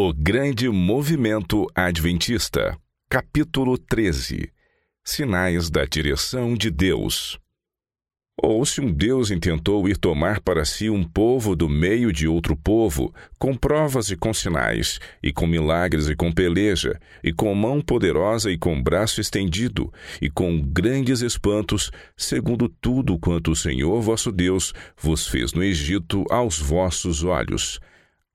O Grande Movimento Adventista, capítulo 13 Sinais da Direção de Deus. Ou se um Deus intentou ir tomar para si um povo do meio de outro povo, com provas e com sinais, e com milagres e com peleja, e com mão poderosa e com braço estendido, e com grandes espantos, segundo tudo quanto o Senhor vosso Deus vos fez no Egito aos vossos olhos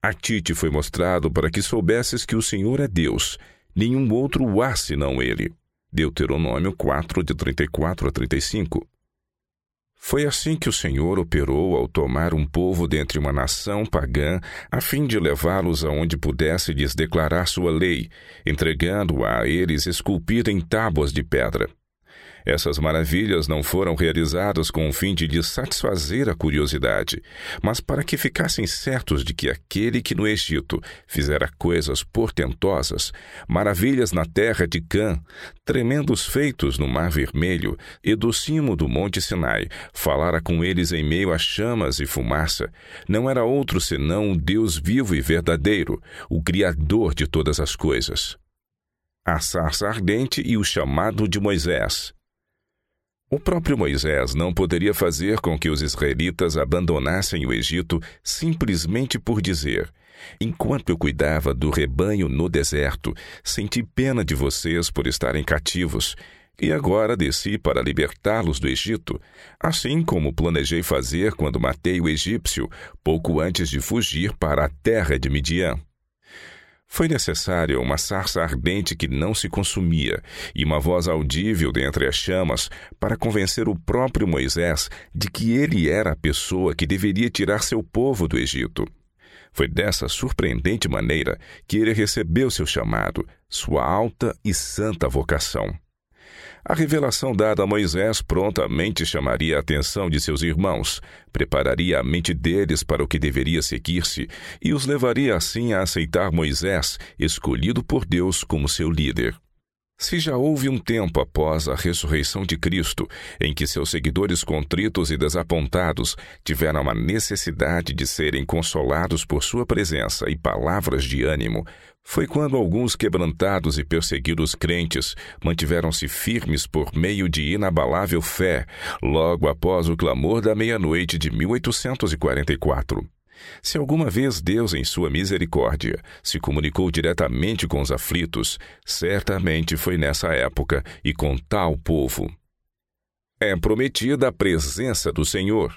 a ti te foi mostrado para que soubesses que o Senhor é Deus, nenhum outro há senão Ele. Deuteronômio 4, de 34 a 35. Foi assim que o Senhor operou ao tomar um povo dentre uma nação pagã, a fim de levá-los aonde pudesse lhes declarar sua lei, entregando-a a eles esculpida em tábuas de pedra. Essas maravilhas não foram realizadas com o fim de lhes satisfazer a curiosidade, mas para que ficassem certos de que aquele que no Egito fizera coisas portentosas, maravilhas na terra de Cã, tremendos feitos no Mar Vermelho e do cimo do Monte Sinai, falara com eles em meio a chamas e fumaça, não era outro senão o Deus vivo e verdadeiro, o Criador de todas as coisas. A sarça ardente e o chamado de Moisés. O próprio Moisés não poderia fazer com que os israelitas abandonassem o Egito simplesmente por dizer: Enquanto eu cuidava do rebanho no deserto, senti pena de vocês por estarem cativos, e agora desci para libertá-los do Egito, assim como planejei fazer quando matei o egípcio, pouco antes de fugir para a terra de Midian. Foi necessária uma sarça ardente que não se consumia e uma voz audível dentre as chamas para convencer o próprio Moisés de que ele era a pessoa que deveria tirar seu povo do Egito. Foi dessa surpreendente maneira que ele recebeu seu chamado, sua alta e santa vocação. A revelação dada a Moisés prontamente chamaria a atenção de seus irmãos, prepararia a mente deles para o que deveria seguir-se e os levaria assim a aceitar Moisés, escolhido por Deus como seu líder. Se já houve um tempo após a ressurreição de Cristo em que seus seguidores contritos e desapontados tiveram a necessidade de serem consolados por sua presença e palavras de ânimo, foi quando alguns quebrantados e perseguidos crentes mantiveram-se firmes por meio de inabalável fé, logo após o clamor da meia-noite de 1844. Se alguma vez Deus, em sua misericórdia, se comunicou diretamente com os aflitos, certamente foi nessa época e com tal povo. É prometida a presença do Senhor.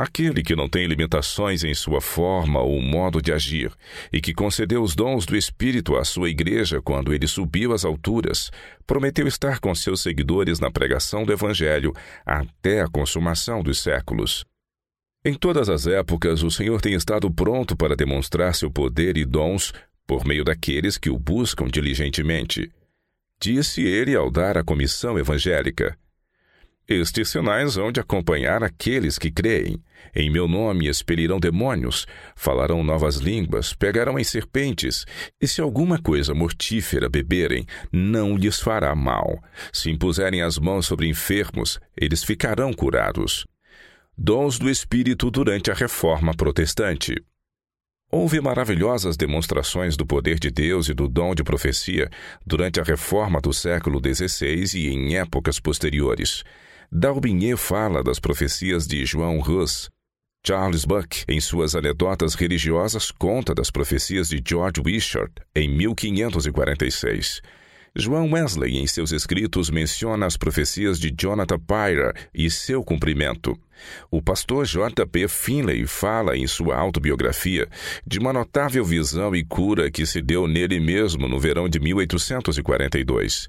Aquele que não tem limitações em sua forma ou modo de agir, e que concedeu os dons do Espírito à sua igreja quando ele subiu às alturas, prometeu estar com seus seguidores na pregação do Evangelho até a consumação dos séculos. Em todas as épocas, o Senhor tem estado pronto para demonstrar seu poder e dons por meio daqueles que o buscam diligentemente. Disse ele ao dar a comissão evangélica. Estes sinais hão de acompanhar aqueles que creem. Em meu nome expelirão demônios, falarão novas línguas, pegarão em serpentes, e se alguma coisa mortífera beberem, não lhes fará mal. Se impuserem as mãos sobre enfermos, eles ficarão curados. Dons do Espírito durante a Reforma Protestante. Houve maravilhosas demonstrações do poder de Deus e do dom de profecia durante a reforma do século XVI e em épocas posteriores. Dalbinier fala das profecias de João Hus. Charles Buck, em suas anedotas religiosas, conta das profecias de George Wishart em 1546. João Wesley, em seus escritos, menciona as profecias de Jonathan Pyre e seu cumprimento. O pastor J. P. Finlay fala em sua autobiografia de uma notável visão e cura que se deu nele mesmo no verão de 1842.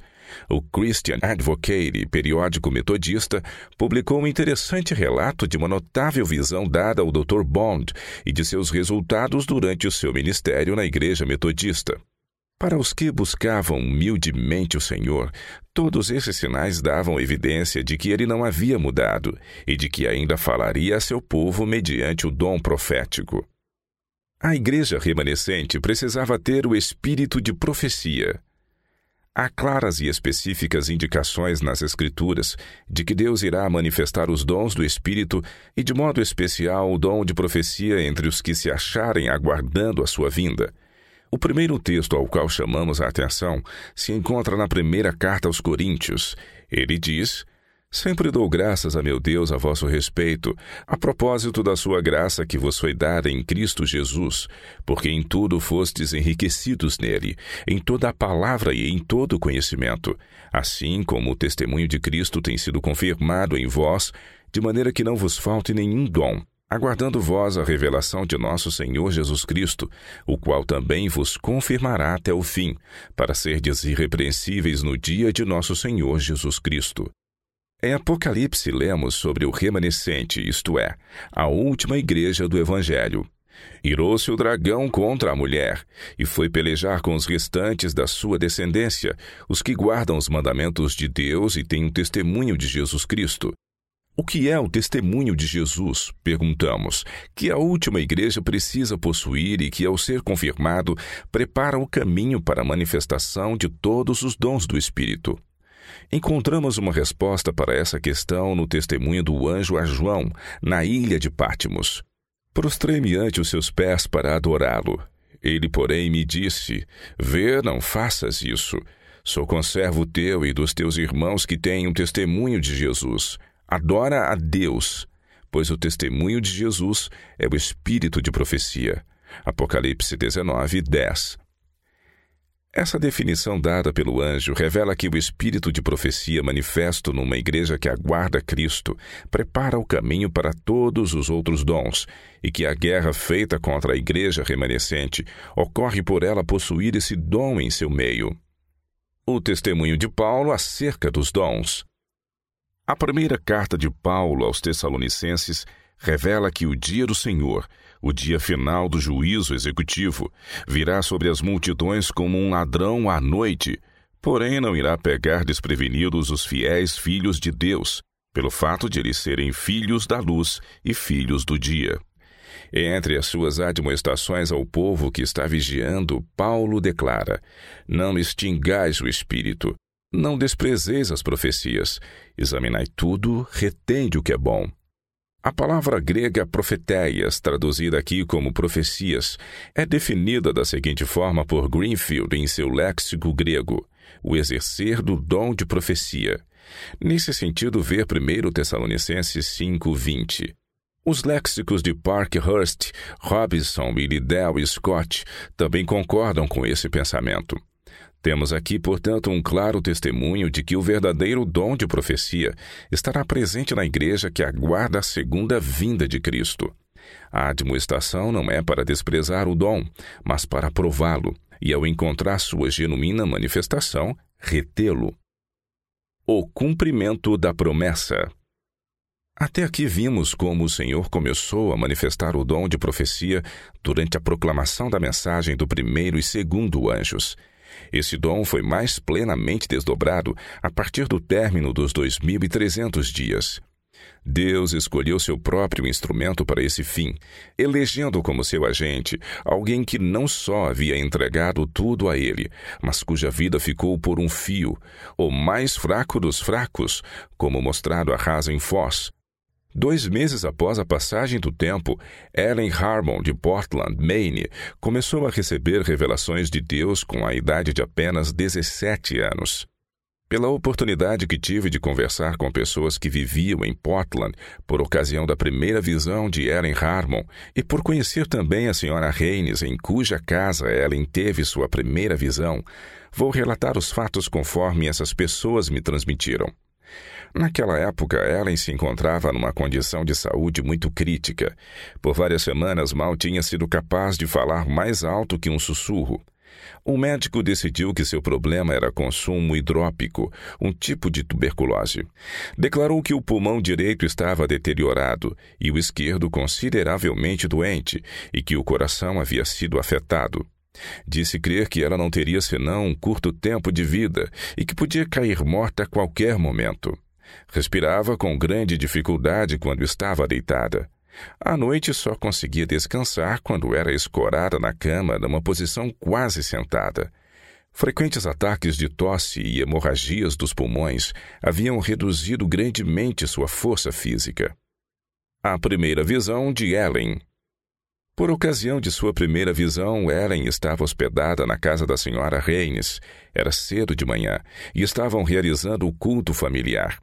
O Christian Advocate, periódico metodista, publicou um interessante relato de uma notável visão dada ao Dr. Bond e de seus resultados durante o seu ministério na Igreja Metodista. Para os que buscavam humildemente o Senhor, todos esses sinais davam evidência de que ele não havia mudado e de que ainda falaria a seu povo mediante o dom profético. A igreja remanescente precisava ter o espírito de profecia. Há claras e específicas indicações nas Escrituras de que Deus irá manifestar os dons do Espírito e, de modo especial, o dom de profecia entre os que se acharem aguardando a sua vinda. O primeiro texto ao qual chamamos a atenção se encontra na primeira carta aos Coríntios. Ele diz: Sempre dou graças a meu Deus a vosso respeito, a propósito da sua graça que vos foi dada em Cristo Jesus, porque em tudo fostes enriquecidos nele, em toda a palavra e em todo o conhecimento, assim como o testemunho de Cristo tem sido confirmado em vós, de maneira que não vos falte nenhum dom, aguardando vós a revelação de nosso Senhor Jesus Cristo, o qual também vos confirmará até o fim, para serdes irrepreensíveis no dia de nosso Senhor Jesus Cristo. Em Apocalipse, lemos sobre o remanescente, isto é, a última igreja do Evangelho. Irou-se o dragão contra a mulher e foi pelejar com os restantes da sua descendência, os que guardam os mandamentos de Deus e têm o testemunho de Jesus Cristo. O que é o testemunho de Jesus? Perguntamos, que a última igreja precisa possuir e que, ao ser confirmado, prepara o caminho para a manifestação de todos os dons do Espírito. Encontramos uma resposta para essa questão no testemunho do anjo a João, na ilha de Pátimos. Prostrei-me ante os seus pés para adorá-lo. Ele, porém, me disse: Vê, não faças isso. Sou conservo teu e dos teus irmãos que têm um testemunho de Jesus. Adora a Deus, pois o testemunho de Jesus é o espírito de profecia. Apocalipse 19, 10. Essa definição dada pelo anjo revela que o espírito de profecia manifesto numa igreja que aguarda Cristo prepara o caminho para todos os outros dons e que a guerra feita contra a igreja remanescente ocorre por ela possuir esse dom em seu meio. O testemunho de Paulo acerca dos dons. A primeira carta de Paulo aos Tessalonicenses revela que o dia do Senhor o dia final do juízo executivo virá sobre as multidões como um ladrão à noite, porém não irá pegar desprevenidos os fiéis filhos de Deus, pelo fato de eles serem filhos da luz e filhos do dia. Entre as suas admoestações ao povo que está vigiando, Paulo declara: Não extingais o espírito, não desprezeis as profecias, examinai tudo, retende o que é bom. A palavra grega profeteias, traduzida aqui como profecias, é definida da seguinte forma por Greenfield em seu léxico grego: o exercer do dom de profecia. Nesse sentido, ver 1 Tessalonicenses 5:20. Os léxicos de Parkhurst, Robinson e Liddell Scott também concordam com esse pensamento. Temos aqui, portanto, um claro testemunho de que o verdadeiro dom de profecia estará presente na igreja que aguarda a segunda vinda de Cristo. A admoestação não é para desprezar o dom, mas para prová-lo, e ao encontrar sua genuína manifestação, retê-lo. O cumprimento da promessa. Até aqui vimos como o Senhor começou a manifestar o dom de profecia durante a proclamação da mensagem do primeiro e segundo anjos. Esse dom foi mais plenamente desdobrado a partir do término dos 2.300 dias. Deus escolheu seu próprio instrumento para esse fim, elegendo como seu agente alguém que não só havia entregado tudo a ele, mas cuja vida ficou por um fio, o mais fraco dos fracos, como mostrado a Rasa em Foz, Dois meses após a passagem do tempo, Ellen Harmon, de Portland, Maine, começou a receber revelações de Deus com a idade de apenas 17 anos. Pela oportunidade que tive de conversar com pessoas que viviam em Portland por ocasião da primeira visão de Ellen Harmon e por conhecer também a senhora Haynes, em cuja casa Ellen teve sua primeira visão, vou relatar os fatos conforme essas pessoas me transmitiram. Naquela época, Ellen se encontrava numa condição de saúde muito crítica. Por várias semanas, mal tinha sido capaz de falar mais alto que um sussurro. O médico decidiu que seu problema era consumo hidrópico, um tipo de tuberculose. Declarou que o pulmão direito estava deteriorado e o esquerdo consideravelmente doente e que o coração havia sido afetado. Disse crer que ela não teria senão um curto tempo de vida e que podia cair morta a qualquer momento. Respirava com grande dificuldade quando estava deitada. À noite só conseguia descansar quando era escorada na cama numa posição quase sentada. Frequentes ataques de tosse e hemorragias dos pulmões haviam reduzido grandemente sua força física. A primeira visão de Ellen. Por ocasião de sua primeira visão, Ellen estava hospedada na casa da senhora Reines. Era cedo de manhã e estavam realizando o culto familiar.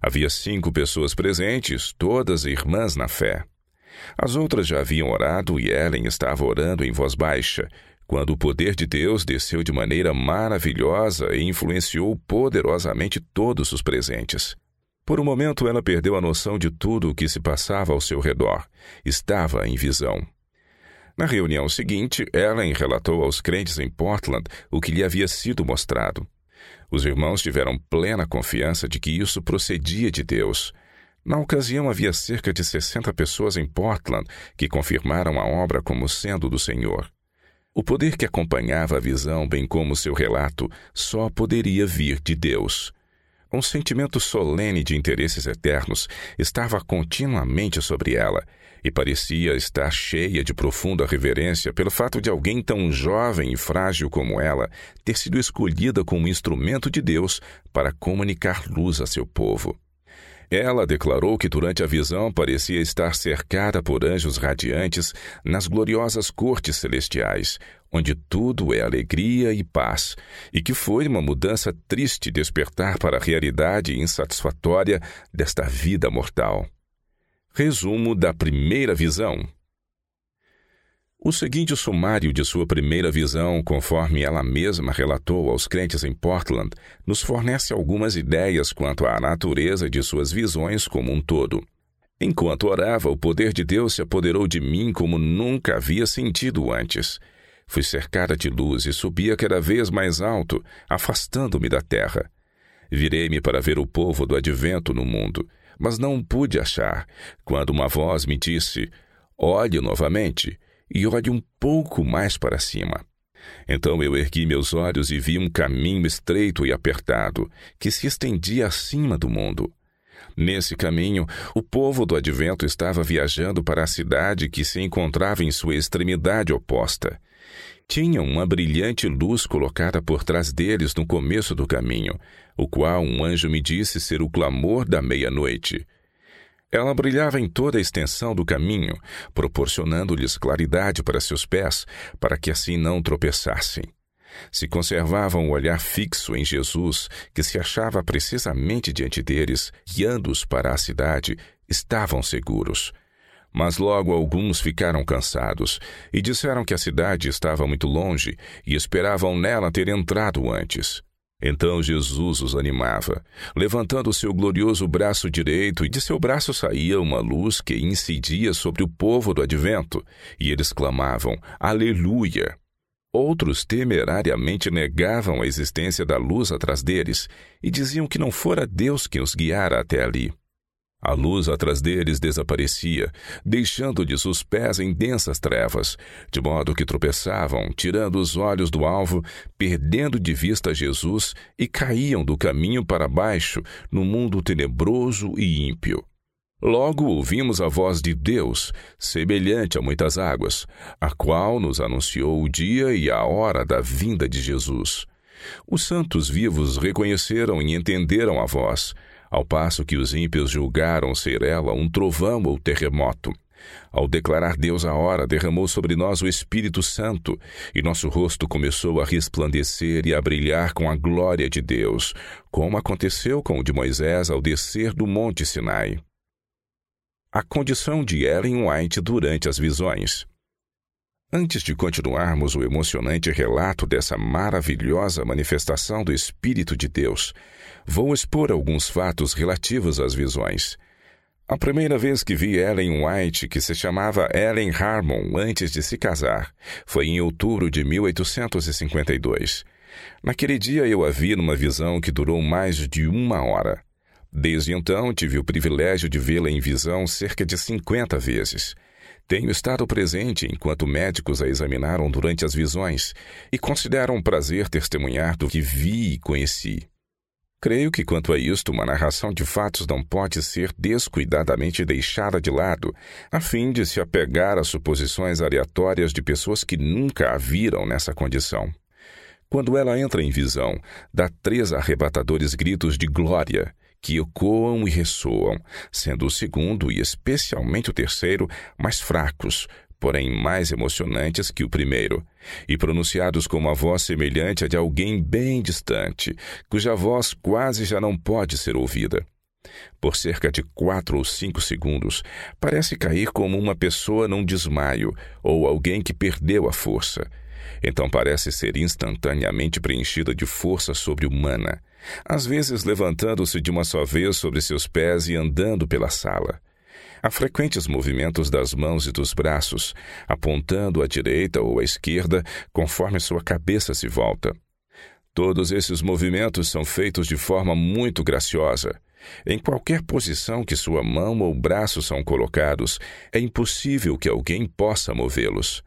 Havia cinco pessoas presentes, todas irmãs na fé. As outras já haviam orado e Ellen estava orando em voz baixa, quando o poder de Deus desceu de maneira maravilhosa e influenciou poderosamente todos os presentes. Por um momento ela perdeu a noção de tudo o que se passava ao seu redor. Estava em visão. Na reunião seguinte, Ellen relatou aos crentes em Portland o que lhe havia sido mostrado. Os irmãos tiveram plena confiança de que isso procedia de Deus. Na ocasião, havia cerca de 60 pessoas em Portland que confirmaram a obra como sendo do Senhor. O poder que acompanhava a visão, bem como seu relato, só poderia vir de Deus. Um sentimento solene de interesses eternos estava continuamente sobre ela e parecia estar cheia de profunda reverência pelo fato de alguém tão jovem e frágil como ela ter sido escolhida como instrumento de Deus para comunicar luz a seu povo. Ela declarou que durante a visão parecia estar cercada por anjos radiantes nas gloriosas cortes celestiais, onde tudo é alegria e paz, e que foi uma mudança triste despertar para a realidade insatisfatória desta vida mortal. Resumo da primeira visão. O seguinte sumário de sua primeira visão, conforme ela mesma relatou aos crentes em Portland, nos fornece algumas ideias quanto à natureza de suas visões como um todo. Enquanto orava, o poder de Deus se apoderou de mim como nunca havia sentido antes. Fui cercada de luz e subia cada vez mais alto, afastando-me da terra. Virei-me para ver o povo do advento no mundo mas não pude achar, quando uma voz me disse: Olhe novamente e olhe um pouco mais para cima. Então eu ergui meus olhos e vi um caminho estreito e apertado que se estendia acima do mundo. Nesse caminho, o povo do advento estava viajando para a cidade que se encontrava em sua extremidade oposta tinham uma brilhante luz colocada por trás deles no começo do caminho, o qual um anjo me disse ser o clamor da meia-noite. Ela brilhava em toda a extensão do caminho, proporcionando-lhes claridade para seus pés, para que assim não tropeçassem. Se conservavam o olhar fixo em Jesus, que se achava precisamente diante deles, guiando-os para a cidade, estavam seguros. Mas logo alguns ficaram cansados e disseram que a cidade estava muito longe e esperavam nela ter entrado antes. Então Jesus os animava, levantando seu glorioso braço direito, e de seu braço saía uma luz que incidia sobre o povo do advento, e eles clamavam: Aleluia! Outros temerariamente negavam a existência da luz atrás deles e diziam que não fora Deus que os guiara até ali. A luz atrás deles desaparecia, deixando-lhes os pés em densas trevas, de modo que tropeçavam, tirando os olhos do alvo, perdendo de vista Jesus e caíam do caminho para baixo, no mundo tenebroso e ímpio. Logo ouvimos a voz de Deus, semelhante a muitas águas, a qual nos anunciou o dia e a hora da vinda de Jesus. Os santos vivos reconheceram e entenderam a voz, ao passo que os ímpios julgaram ser ela um trovão ou terremoto. Ao declarar Deus a hora, derramou sobre nós o Espírito Santo, e nosso rosto começou a resplandecer e a brilhar com a glória de Deus, como aconteceu com o de Moisés ao descer do Monte Sinai. A condição de Ellen White durante as visões. Antes de continuarmos o emocionante relato dessa maravilhosa manifestação do Espírito de Deus, vou expor alguns fatos relativos às visões. A primeira vez que vi Ellen White, que se chamava Ellen Harmon antes de se casar, foi em outubro de 1852. Naquele dia eu a vi numa visão que durou mais de uma hora. Desde então tive o privilégio de vê-la em visão cerca de 50 vezes. Tenho estado presente enquanto médicos a examinaram durante as visões e considero um prazer testemunhar do que vi e conheci. Creio que, quanto a isto, uma narração de fatos não pode ser descuidadamente deixada de lado, a fim de se apegar a suposições aleatórias de pessoas que nunca a viram nessa condição. Quando ela entra em visão, dá três arrebatadores gritos de glória, que ecoam e ressoam, sendo o segundo e especialmente o terceiro mais fracos, porém mais emocionantes que o primeiro, e pronunciados com uma voz semelhante à de alguém bem distante, cuja voz quase já não pode ser ouvida. Por cerca de quatro ou cinco segundos, parece cair como uma pessoa num desmaio ou alguém que perdeu a força. Então parece ser instantaneamente preenchida de força sobre-humana, às vezes levantando-se de uma só vez sobre seus pés e andando pela sala. Há frequentes movimentos das mãos e dos braços, apontando à direita ou à esquerda, conforme sua cabeça se volta. Todos esses movimentos são feitos de forma muito graciosa. Em qualquer posição que sua mão ou braço são colocados, é impossível que alguém possa movê-los.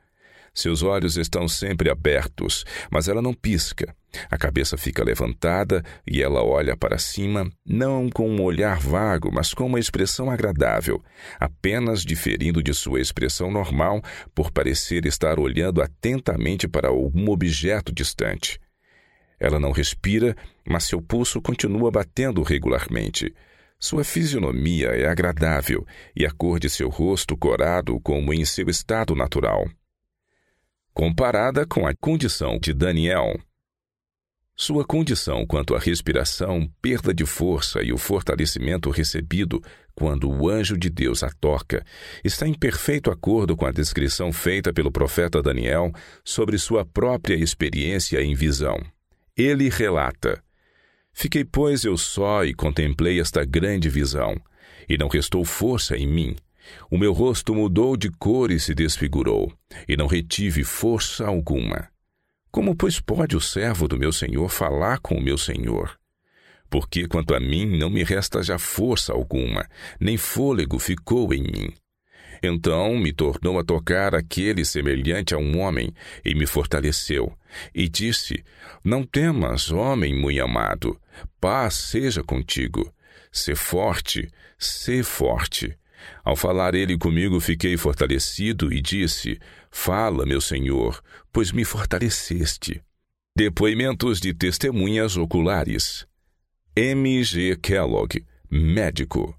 Seus olhos estão sempre abertos, mas ela não pisca. A cabeça fica levantada e ela olha para cima, não com um olhar vago, mas com uma expressão agradável, apenas diferindo de sua expressão normal por parecer estar olhando atentamente para algum objeto distante. Ela não respira, mas seu pulso continua batendo regularmente. Sua fisionomia é agradável e a cor de seu rosto corado como em seu estado natural. Comparada com a condição de Daniel, sua condição quanto à respiração, perda de força e o fortalecimento recebido quando o anjo de Deus a toca está em perfeito acordo com a descrição feita pelo profeta Daniel sobre sua própria experiência em visão. Ele relata: Fiquei, pois, eu só e contemplei esta grande visão, e não restou força em mim. O meu rosto mudou de cor e se desfigurou, e não retive força alguma. Como, pois, pode o servo do meu senhor falar com o meu senhor? Porque, quanto a mim, não me resta já força alguma, nem fôlego ficou em mim. Então me tornou a tocar aquele semelhante a um homem, e me fortaleceu, e disse: Não temas, homem muito amado, paz seja contigo. Sê forte, sê forte. Ao falar ele comigo, fiquei fortalecido e disse: Fala, meu senhor, pois me fortaleceste. Depoimentos de testemunhas oculares. M. G. Kellogg, médico.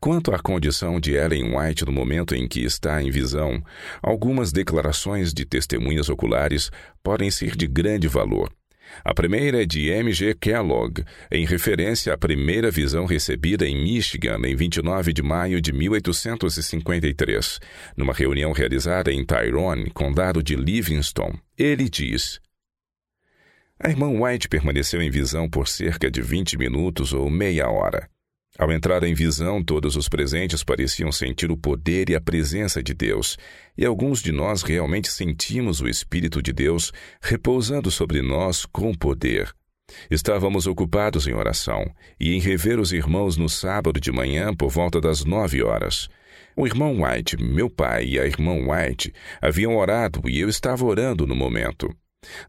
Quanto à condição de Ellen White no momento em que está em visão, algumas declarações de testemunhas oculares podem ser de grande valor. A primeira é de M. G. Kellogg, em referência à primeira visão recebida em Michigan em 29 de maio de 1853, numa reunião realizada em Tyrone, condado de Livingston. Ele diz: A irmã White permaneceu em visão por cerca de 20 minutos ou meia hora. Ao entrar em visão, todos os presentes pareciam sentir o poder e a presença de Deus, e alguns de nós realmente sentimos o Espírito de Deus repousando sobre nós com poder. Estávamos ocupados em oração e em rever os irmãos no sábado de manhã por volta das nove horas. O irmão White, meu pai e a irmã White haviam orado e eu estava orando no momento.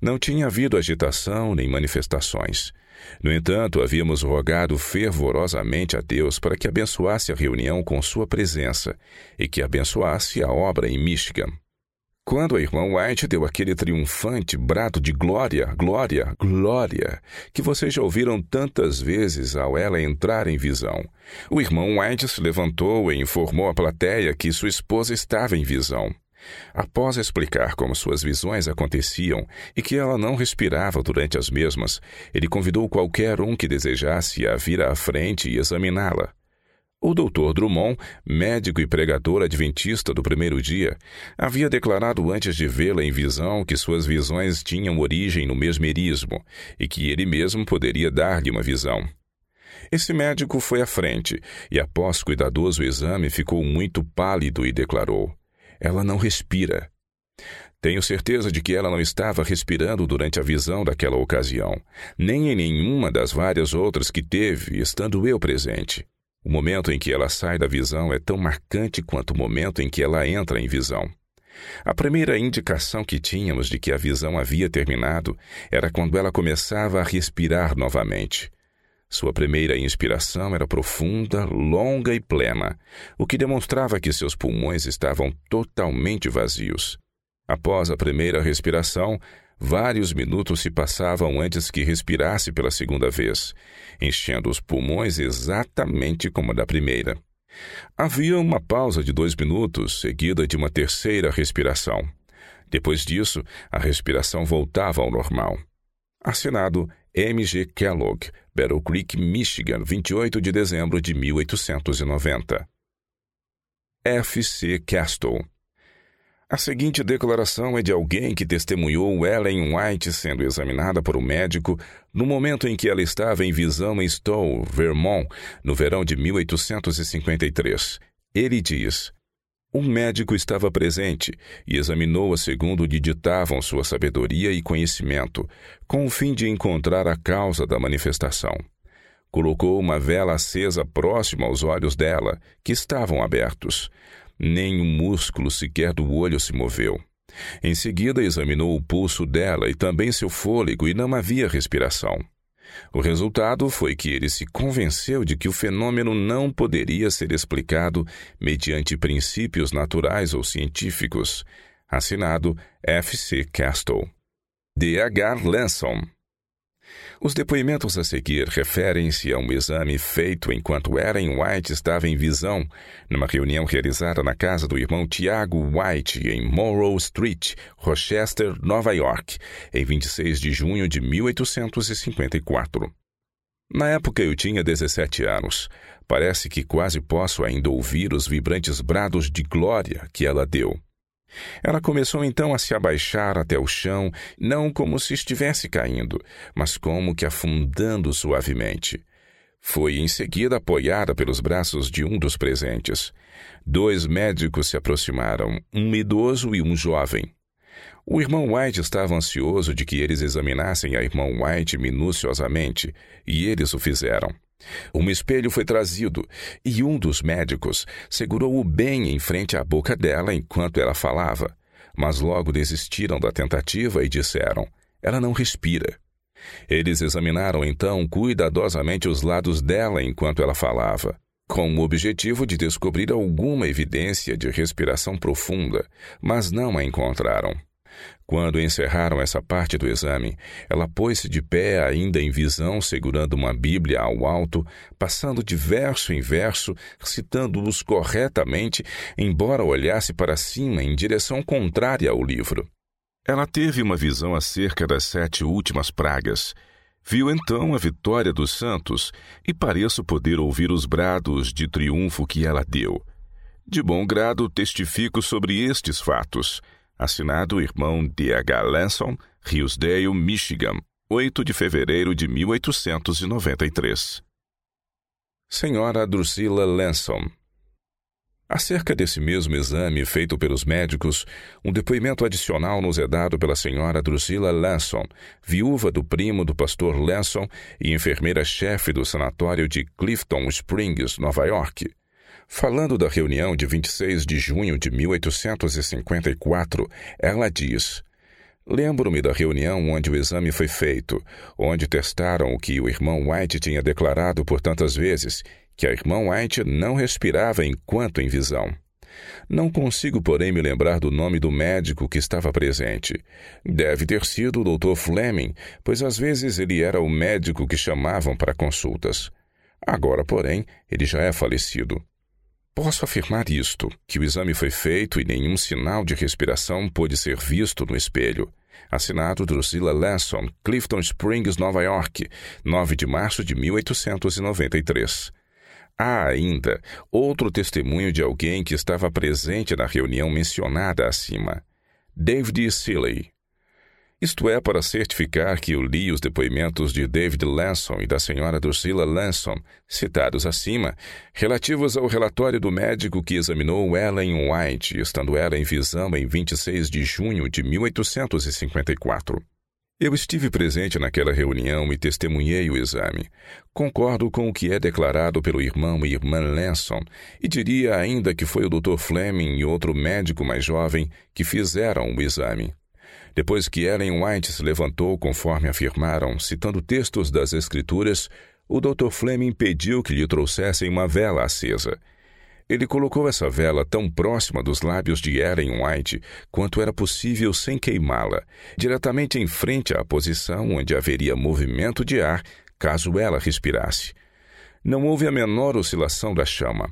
Não tinha havido agitação nem manifestações. No entanto, havíamos rogado fervorosamente a Deus para que abençoasse a reunião com sua presença e que abençoasse a obra em Michigan. Quando a irmã White deu aquele triunfante brado de glória, glória, glória, que vocês já ouviram tantas vezes ao ela entrar em visão, o irmão White se levantou e informou à plateia que sua esposa estava em visão. Após explicar como suas visões aconteciam e que ela não respirava durante as mesmas, ele convidou qualquer um que desejasse a vir à frente e examiná-la. O doutor Drummond, médico e pregador adventista do primeiro dia, havia declarado antes de vê-la em visão que suas visões tinham origem no mesmerismo e que ele mesmo poderia dar-lhe uma visão. Esse médico foi à frente e, após cuidadoso exame, ficou muito pálido e declarou: ela não respira. Tenho certeza de que ela não estava respirando durante a visão daquela ocasião, nem em nenhuma das várias outras que teve, estando eu presente. O momento em que ela sai da visão é tão marcante quanto o momento em que ela entra em visão. A primeira indicação que tínhamos de que a visão havia terminado era quando ela começava a respirar novamente. Sua primeira inspiração era profunda, longa e plena, o que demonstrava que seus pulmões estavam totalmente vazios. Após a primeira respiração, Vários minutos se passavam antes que respirasse pela segunda vez, enchendo os pulmões exatamente como a da primeira. Havia uma pausa de dois minutos, seguida de uma terceira respiração. Depois disso, a respiração voltava ao normal. Assinado M.G. Kellogg, Battle Creek, Michigan, 28 de dezembro de 1890. F.C. Castle a seguinte declaração é de alguém que testemunhou Ellen White sendo examinada por um médico no momento em que ela estava em visão em Stowe, Vermont, no verão de 1853. Ele diz: Um médico estava presente e examinou-a segundo lhe ditavam sua sabedoria e conhecimento, com o fim de encontrar a causa da manifestação. Colocou uma vela acesa próxima aos olhos dela, que estavam abertos nem um músculo sequer do olho se moveu. Em seguida, examinou o pulso dela e também seu fôlego, e não havia respiração. O resultado foi que ele se convenceu de que o fenômeno não poderia ser explicado mediante princípios naturais ou científicos. Assinado F. C. Castle. D. H. Lanson, os depoimentos a seguir referem-se a um exame feito enquanto Ellen White estava em visão, numa reunião realizada na casa do irmão Tiago White, em Monroe Street, Rochester, Nova York, em 26 de junho de 1854. Na época eu tinha 17 anos. Parece que quase posso ainda ouvir os vibrantes brados de glória que ela deu. Ela começou então a se abaixar até o chão, não como se estivesse caindo, mas como que afundando suavemente. Foi em seguida apoiada pelos braços de um dos presentes. Dois médicos se aproximaram, um idoso e um jovem. O irmão White estava ansioso de que eles examinassem a irmã White minuciosamente, e eles o fizeram. Um espelho foi trazido e um dos médicos segurou-o bem em frente à boca dela enquanto ela falava, mas logo desistiram da tentativa e disseram: Ela não respira. Eles examinaram então cuidadosamente os lados dela enquanto ela falava, com o objetivo de descobrir alguma evidência de respiração profunda, mas não a encontraram. Quando encerraram essa parte do exame, ela pôs-se de pé, ainda em visão, segurando uma Bíblia ao alto, passando de verso em verso, citando-os corretamente, embora olhasse para cima em direção contrária ao livro. Ela teve uma visão acerca das sete últimas pragas. Viu então a vitória dos santos e pareço poder ouvir os brados de triunfo que ela deu. De bom grado testifico sobre estes fatos. Assinado irmão D.H. Lanson, Hillsdale, Michigan, 8 de fevereiro de 1893. Senhora Drusilla Lanson. Acerca desse mesmo exame feito pelos médicos, um depoimento adicional nos é dado pela senhora Drusilla Lanson, viúva do primo do pastor Lanson e enfermeira-chefe do sanatório de Clifton Springs, Nova York. Falando da reunião de 26 de junho de 1854, ela diz: Lembro-me da reunião onde o exame foi feito, onde testaram o que o irmão White tinha declarado por tantas vezes, que a irmã White não respirava enquanto em visão. Não consigo, porém, me lembrar do nome do médico que estava presente. Deve ter sido o Dr. Fleming, pois às vezes ele era o médico que chamavam para consultas. Agora, porém, ele já é falecido. Posso afirmar isto, que o exame foi feito e nenhum sinal de respiração pôde ser visto no espelho. Assinado Drusilla Lasson, Clifton Springs, Nova York, 9 de março de 1893. Há ainda outro testemunho de alguém que estava presente na reunião mencionada acima. David Seeley, isto é, para certificar que eu li os depoimentos de David Lanson e da senhora Drusilla Lanson, citados acima, relativos ao relatório do médico que examinou Ellen White, estando ela em visão em 26 de junho de 1854. Eu estive presente naquela reunião e testemunhei o exame. Concordo com o que é declarado pelo irmão e irmã Lanson e diria ainda que foi o Dr. Fleming e outro médico mais jovem que fizeram o exame. Depois que Ellen White se levantou, conforme afirmaram, citando textos das Escrituras, o Dr. Fleming pediu que lhe trouxessem uma vela acesa. Ele colocou essa vela tão próxima dos lábios de Ellen White quanto era possível sem queimá-la, diretamente em frente à posição onde haveria movimento de ar caso ela respirasse. Não houve a menor oscilação da chama.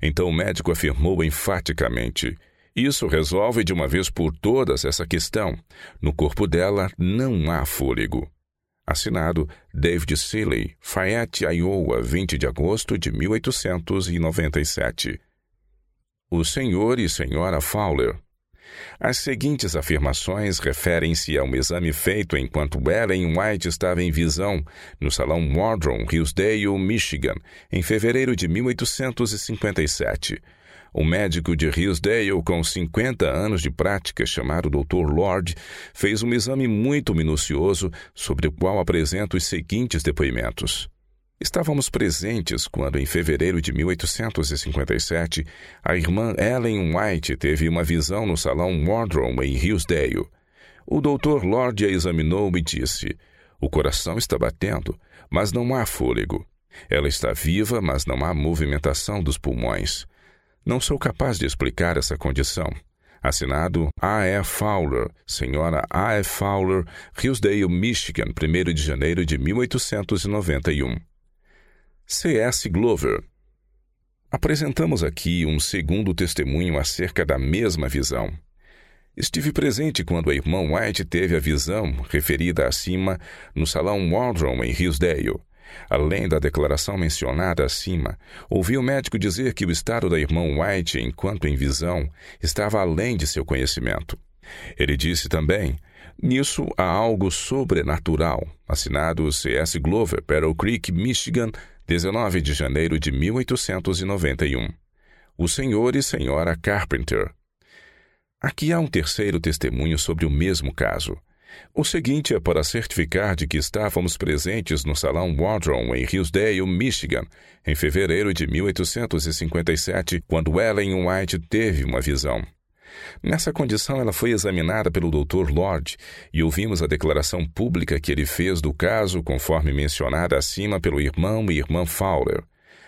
Então o médico afirmou enfaticamente: Isso resolve de uma vez por todas essa questão. No corpo dela não há fôlego. Assinado David Seeley, Fayette, Iowa, 20 de agosto de 1897. O senhor e senhora Fowler. As seguintes afirmações referem-se a um exame feito enquanto Ellen White estava em visão no Salão Wardron, Hillsdale, Michigan, em fevereiro de 1857. Um médico de Hillsdale com 50 anos de prática, chamado Dr. Lord, fez um exame muito minucioso sobre o qual apresenta os seguintes depoimentos. Estávamos presentes quando, em fevereiro de 1857, a irmã Ellen White teve uma visão no salão Wardrobe em Hillsdale. O Dr. Lord a examinou e disse: O coração está batendo, mas não há fôlego. Ela está viva, mas não há movimentação dos pulmões. Não sou capaz de explicar essa condição. Assinado A. E. Fowler, senhora A. E. Fowler, Hillsdale, Michigan, 1 de janeiro de 1891. C. S. Glover. Apresentamos aqui um segundo testemunho acerca da mesma visão. Estive presente quando a irmã White teve a visão, referida acima, no salão Wardrobe em Hillsdale. Além da declaração mencionada acima, ouvi o médico dizer que o estado da irmã White, enquanto em visão, estava além de seu conhecimento. Ele disse também: Nisso há algo sobrenatural. Assinado C.S. Glover, Battle Creek, Michigan, 19 de janeiro de 1891. O senhor e senhora Carpenter. Aqui há um terceiro testemunho sobre o mesmo caso. O seguinte é para certificar de que estávamos presentes no Salão Wardrobe em Hillsdale, Michigan, em fevereiro de 1857, quando Ellen White teve uma visão. Nessa condição, ela foi examinada pelo Dr. Lord e ouvimos a declaração pública que ele fez do caso, conforme mencionada acima pelo irmão e irmã Fowler.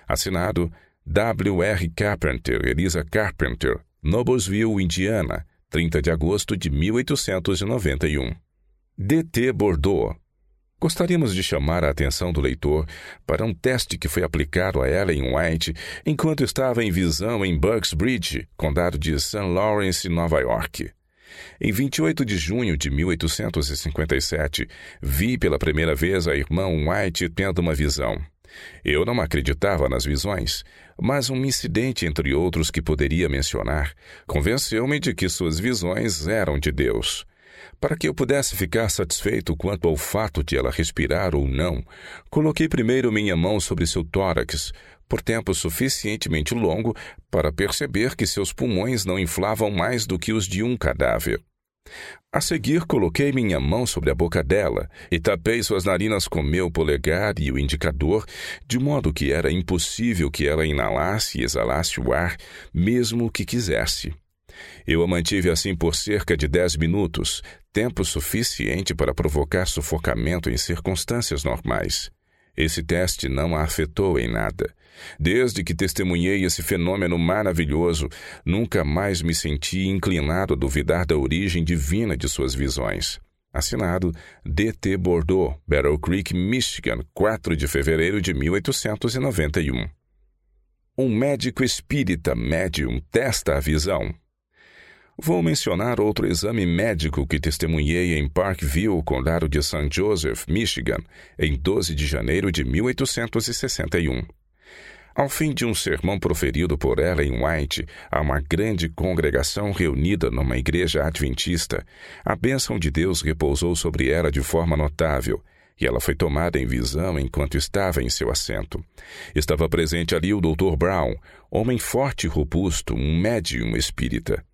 Assinado W. R. Carpenter, Elisa Carpenter, Noblesville, Indiana, 30 de agosto de 1891. D.T. Bordeaux. Gostaríamos de chamar a atenção do leitor para um teste que foi aplicado a Ellen White enquanto estava em visão em Bridge, condado de St. Lawrence, Nova York. Em 28 de junho de 1857, vi pela primeira vez a irmã White tendo uma visão. Eu não acreditava nas visões, mas um incidente, entre outros que poderia mencionar, convenceu-me de que suas visões eram de Deus. Para que eu pudesse ficar satisfeito quanto ao fato de ela respirar ou não, coloquei primeiro minha mão sobre seu tórax, por tempo suficientemente longo para perceber que seus pulmões não inflavam mais do que os de um cadáver. A seguir, coloquei minha mão sobre a boca dela e tapei suas narinas com meu polegar e o indicador, de modo que era impossível que ela inalasse e exalasse o ar, mesmo que quisesse. Eu a mantive assim por cerca de dez minutos, tempo suficiente para provocar sufocamento em circunstâncias normais. Esse teste não a afetou em nada. Desde que testemunhei esse fenômeno maravilhoso, nunca mais me senti inclinado a duvidar da origem divina de suas visões. Assinado D.T. Bordeaux, Battle Creek, Michigan, 4 de fevereiro de 1891. Um médico espírita médium testa a visão. Vou mencionar outro exame médico que testemunhei em Parkville, condado de St. Joseph, Michigan, em 12 de janeiro de 1861. Ao fim de um sermão proferido por Ellen White a uma grande congregação reunida numa igreja adventista, a bênção de Deus repousou sobre ela de forma notável, e ela foi tomada em visão enquanto estava em seu assento. Estava presente ali o Dr. Brown, homem forte e robusto, um médium espírita.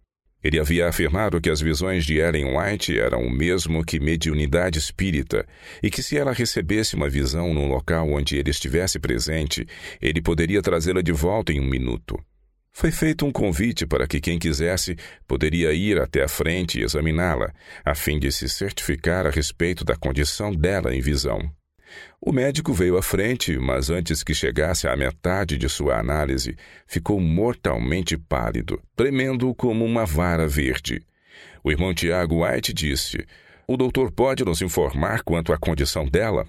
Ele havia afirmado que as visões de Ellen White eram o mesmo que mediunidade espírita e que se ela recebesse uma visão num local onde ele estivesse presente, ele poderia trazê-la de volta em um minuto. Foi feito um convite para que quem quisesse poderia ir até a frente e examiná-la, a fim de se certificar a respeito da condição dela em visão. O médico veio à frente, mas antes que chegasse à metade de sua análise, ficou mortalmente pálido, tremendo como uma vara verde. O irmão Tiago White disse: O doutor pode nos informar quanto à condição dela?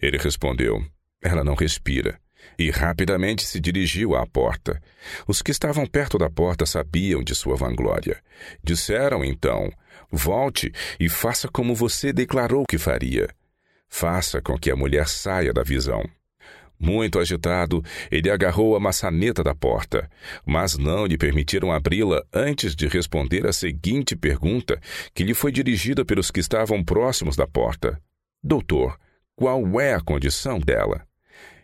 Ele respondeu: Ela não respira. E rapidamente se dirigiu à porta. Os que estavam perto da porta sabiam de sua vanglória. Disseram então: Volte e faça como você declarou que faria. Faça com que a mulher saia da visão. Muito agitado, ele agarrou a maçaneta da porta, mas não lhe permitiram abri-la antes de responder a seguinte pergunta, que lhe foi dirigida pelos que estavam próximos da porta: Doutor, qual é a condição dela?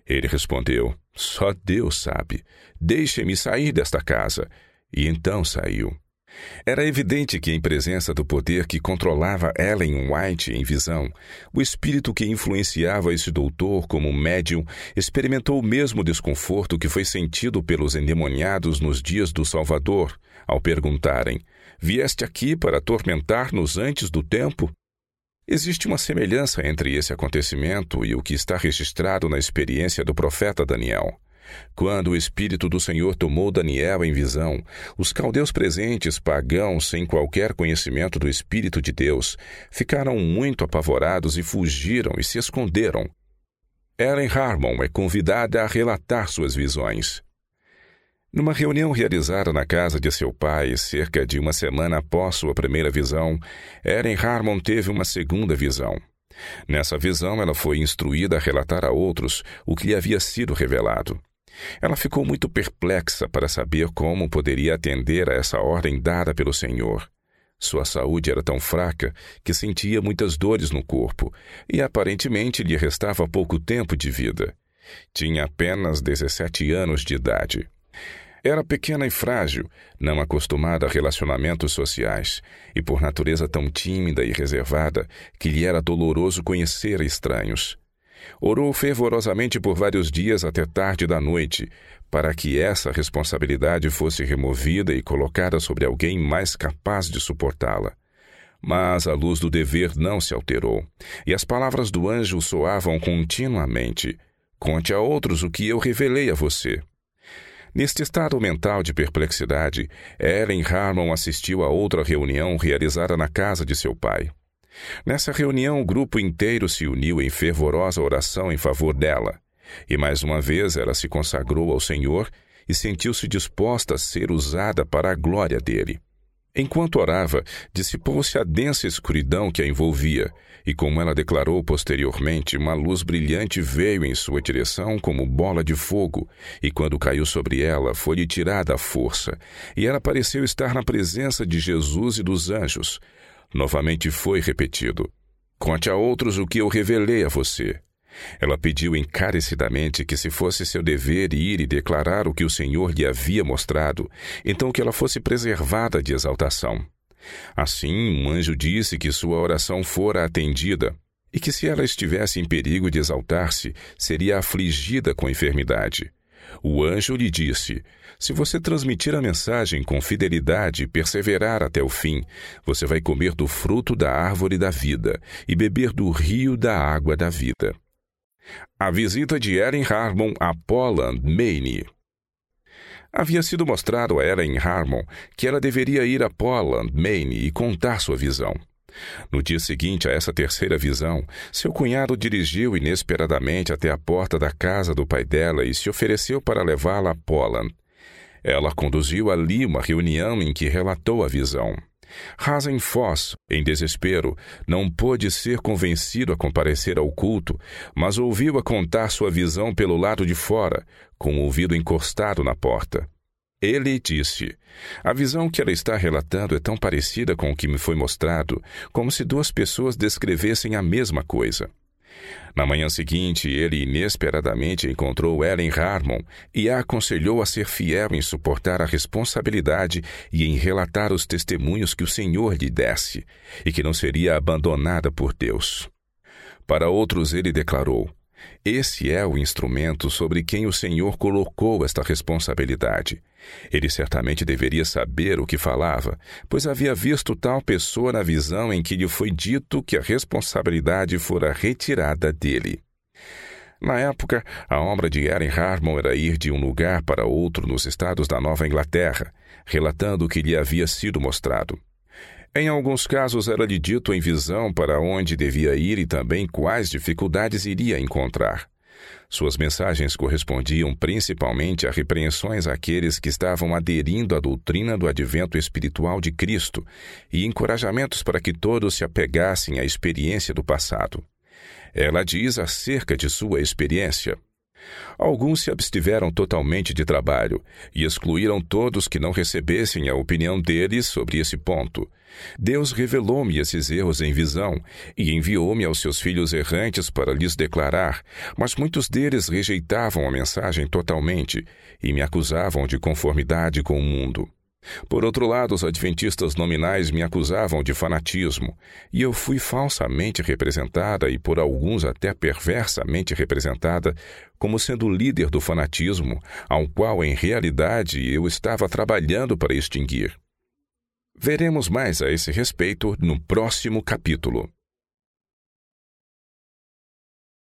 Ele respondeu: Só Deus sabe. Deixe-me sair desta casa. E então saiu. Era evidente que, em presença do poder que controlava Ellen White em visão, o espírito que influenciava esse doutor como médium experimentou o mesmo desconforto que foi sentido pelos endemoniados nos dias do Salvador, ao perguntarem: Vieste aqui para atormentar-nos antes do tempo? Existe uma semelhança entre esse acontecimento e o que está registrado na experiência do profeta Daniel. Quando o Espírito do Senhor tomou Daniel em visão, os caldeus presentes, pagãos sem qualquer conhecimento do Espírito de Deus, ficaram muito apavorados e fugiram e se esconderam. Ellen Harmon é convidada a relatar suas visões. Numa reunião realizada na casa de seu pai, cerca de uma semana após sua primeira visão, Ellen Harmon teve uma segunda visão. Nessa visão, ela foi instruída a relatar a outros o que lhe havia sido revelado. Ela ficou muito perplexa para saber como poderia atender a essa ordem dada pelo Senhor. Sua saúde era tão fraca que sentia muitas dores no corpo e aparentemente lhe restava pouco tempo de vida. Tinha apenas 17 anos de idade. Era pequena e frágil, não acostumada a relacionamentos sociais, e por natureza tão tímida e reservada que lhe era doloroso conhecer estranhos. Orou fervorosamente por vários dias até tarde da noite, para que essa responsabilidade fosse removida e colocada sobre alguém mais capaz de suportá-la. Mas a luz do dever não se alterou, e as palavras do anjo soavam continuamente: Conte a outros o que eu revelei a você. Neste estado mental de perplexidade, Ellen Harmon assistiu a outra reunião realizada na casa de seu pai. Nessa reunião, o grupo inteiro se uniu em fervorosa oração em favor dela. E mais uma vez ela se consagrou ao Senhor e sentiu-se disposta a ser usada para a glória dele. Enquanto orava, dissipou-se a densa escuridão que a envolvia, e como ela declarou posteriormente, uma luz brilhante veio em sua direção como bola de fogo, e quando caiu sobre ela, foi-lhe tirada a força, e ela pareceu estar na presença de Jesus e dos anjos, Novamente foi repetido: Conte a outros o que eu revelei a você. Ela pediu encarecidamente que, se fosse seu dever ir e declarar o que o Senhor lhe havia mostrado, então que ela fosse preservada de exaltação. Assim, um anjo disse que sua oração fora atendida e que, se ela estivesse em perigo de exaltar-se, seria afligida com enfermidade. O anjo lhe disse: Se você transmitir a mensagem com fidelidade e perseverar até o fim, você vai comer do fruto da árvore da vida e beber do rio da água da vida. A visita de Ellen Harmon a Poland, Maine. Havia sido mostrado a Ellen Harmon que ela deveria ir a Poland, Maine e contar sua visão. No dia seguinte a essa terceira visão, seu cunhado dirigiu inesperadamente até a porta da casa do pai dela e se ofereceu para levá-la a Poland. Ela conduziu ali uma reunião em que relatou a visão. Hazen Foss, em desespero, não pôde ser convencido a comparecer ao culto, mas ouviu-a contar sua visão pelo lado de fora, com o ouvido encostado na porta. Ele disse: A visão que ela está relatando é tão parecida com o que me foi mostrado, como se duas pessoas descrevessem a mesma coisa. Na manhã seguinte, ele inesperadamente encontrou Ellen Harmon e a aconselhou a ser fiel em suportar a responsabilidade e em relatar os testemunhos que o Senhor lhe desse, e que não seria abandonada por Deus. Para outros, ele declarou: esse é o instrumento sobre quem o Senhor colocou esta responsabilidade. Ele certamente deveria saber o que falava, pois havia visto tal pessoa na visão em que lhe foi dito que a responsabilidade fora retirada dele. Na época, a obra de Aaron Harmon era ir de um lugar para outro nos estados da Nova Inglaterra, relatando o que lhe havia sido mostrado. Em alguns casos, era-lhe dito em visão para onde devia ir e também quais dificuldades iria encontrar. Suas mensagens correspondiam principalmente a repreensões àqueles que estavam aderindo à doutrina do advento espiritual de Cristo e encorajamentos para que todos se apegassem à experiência do passado. Ela diz acerca de sua experiência. Alguns se abstiveram totalmente de trabalho e excluíram todos que não recebessem a opinião deles sobre esse ponto. Deus revelou-me esses erros em visão e enviou-me aos seus filhos errantes para lhes declarar, mas muitos deles rejeitavam a mensagem totalmente e me acusavam de conformidade com o mundo. Por outro lado, os adventistas nominais me acusavam de fanatismo, e eu fui falsamente representada e por alguns até perversamente representada como sendo líder do fanatismo, ao qual em realidade eu estava trabalhando para extinguir. Veremos mais a esse respeito no próximo capítulo.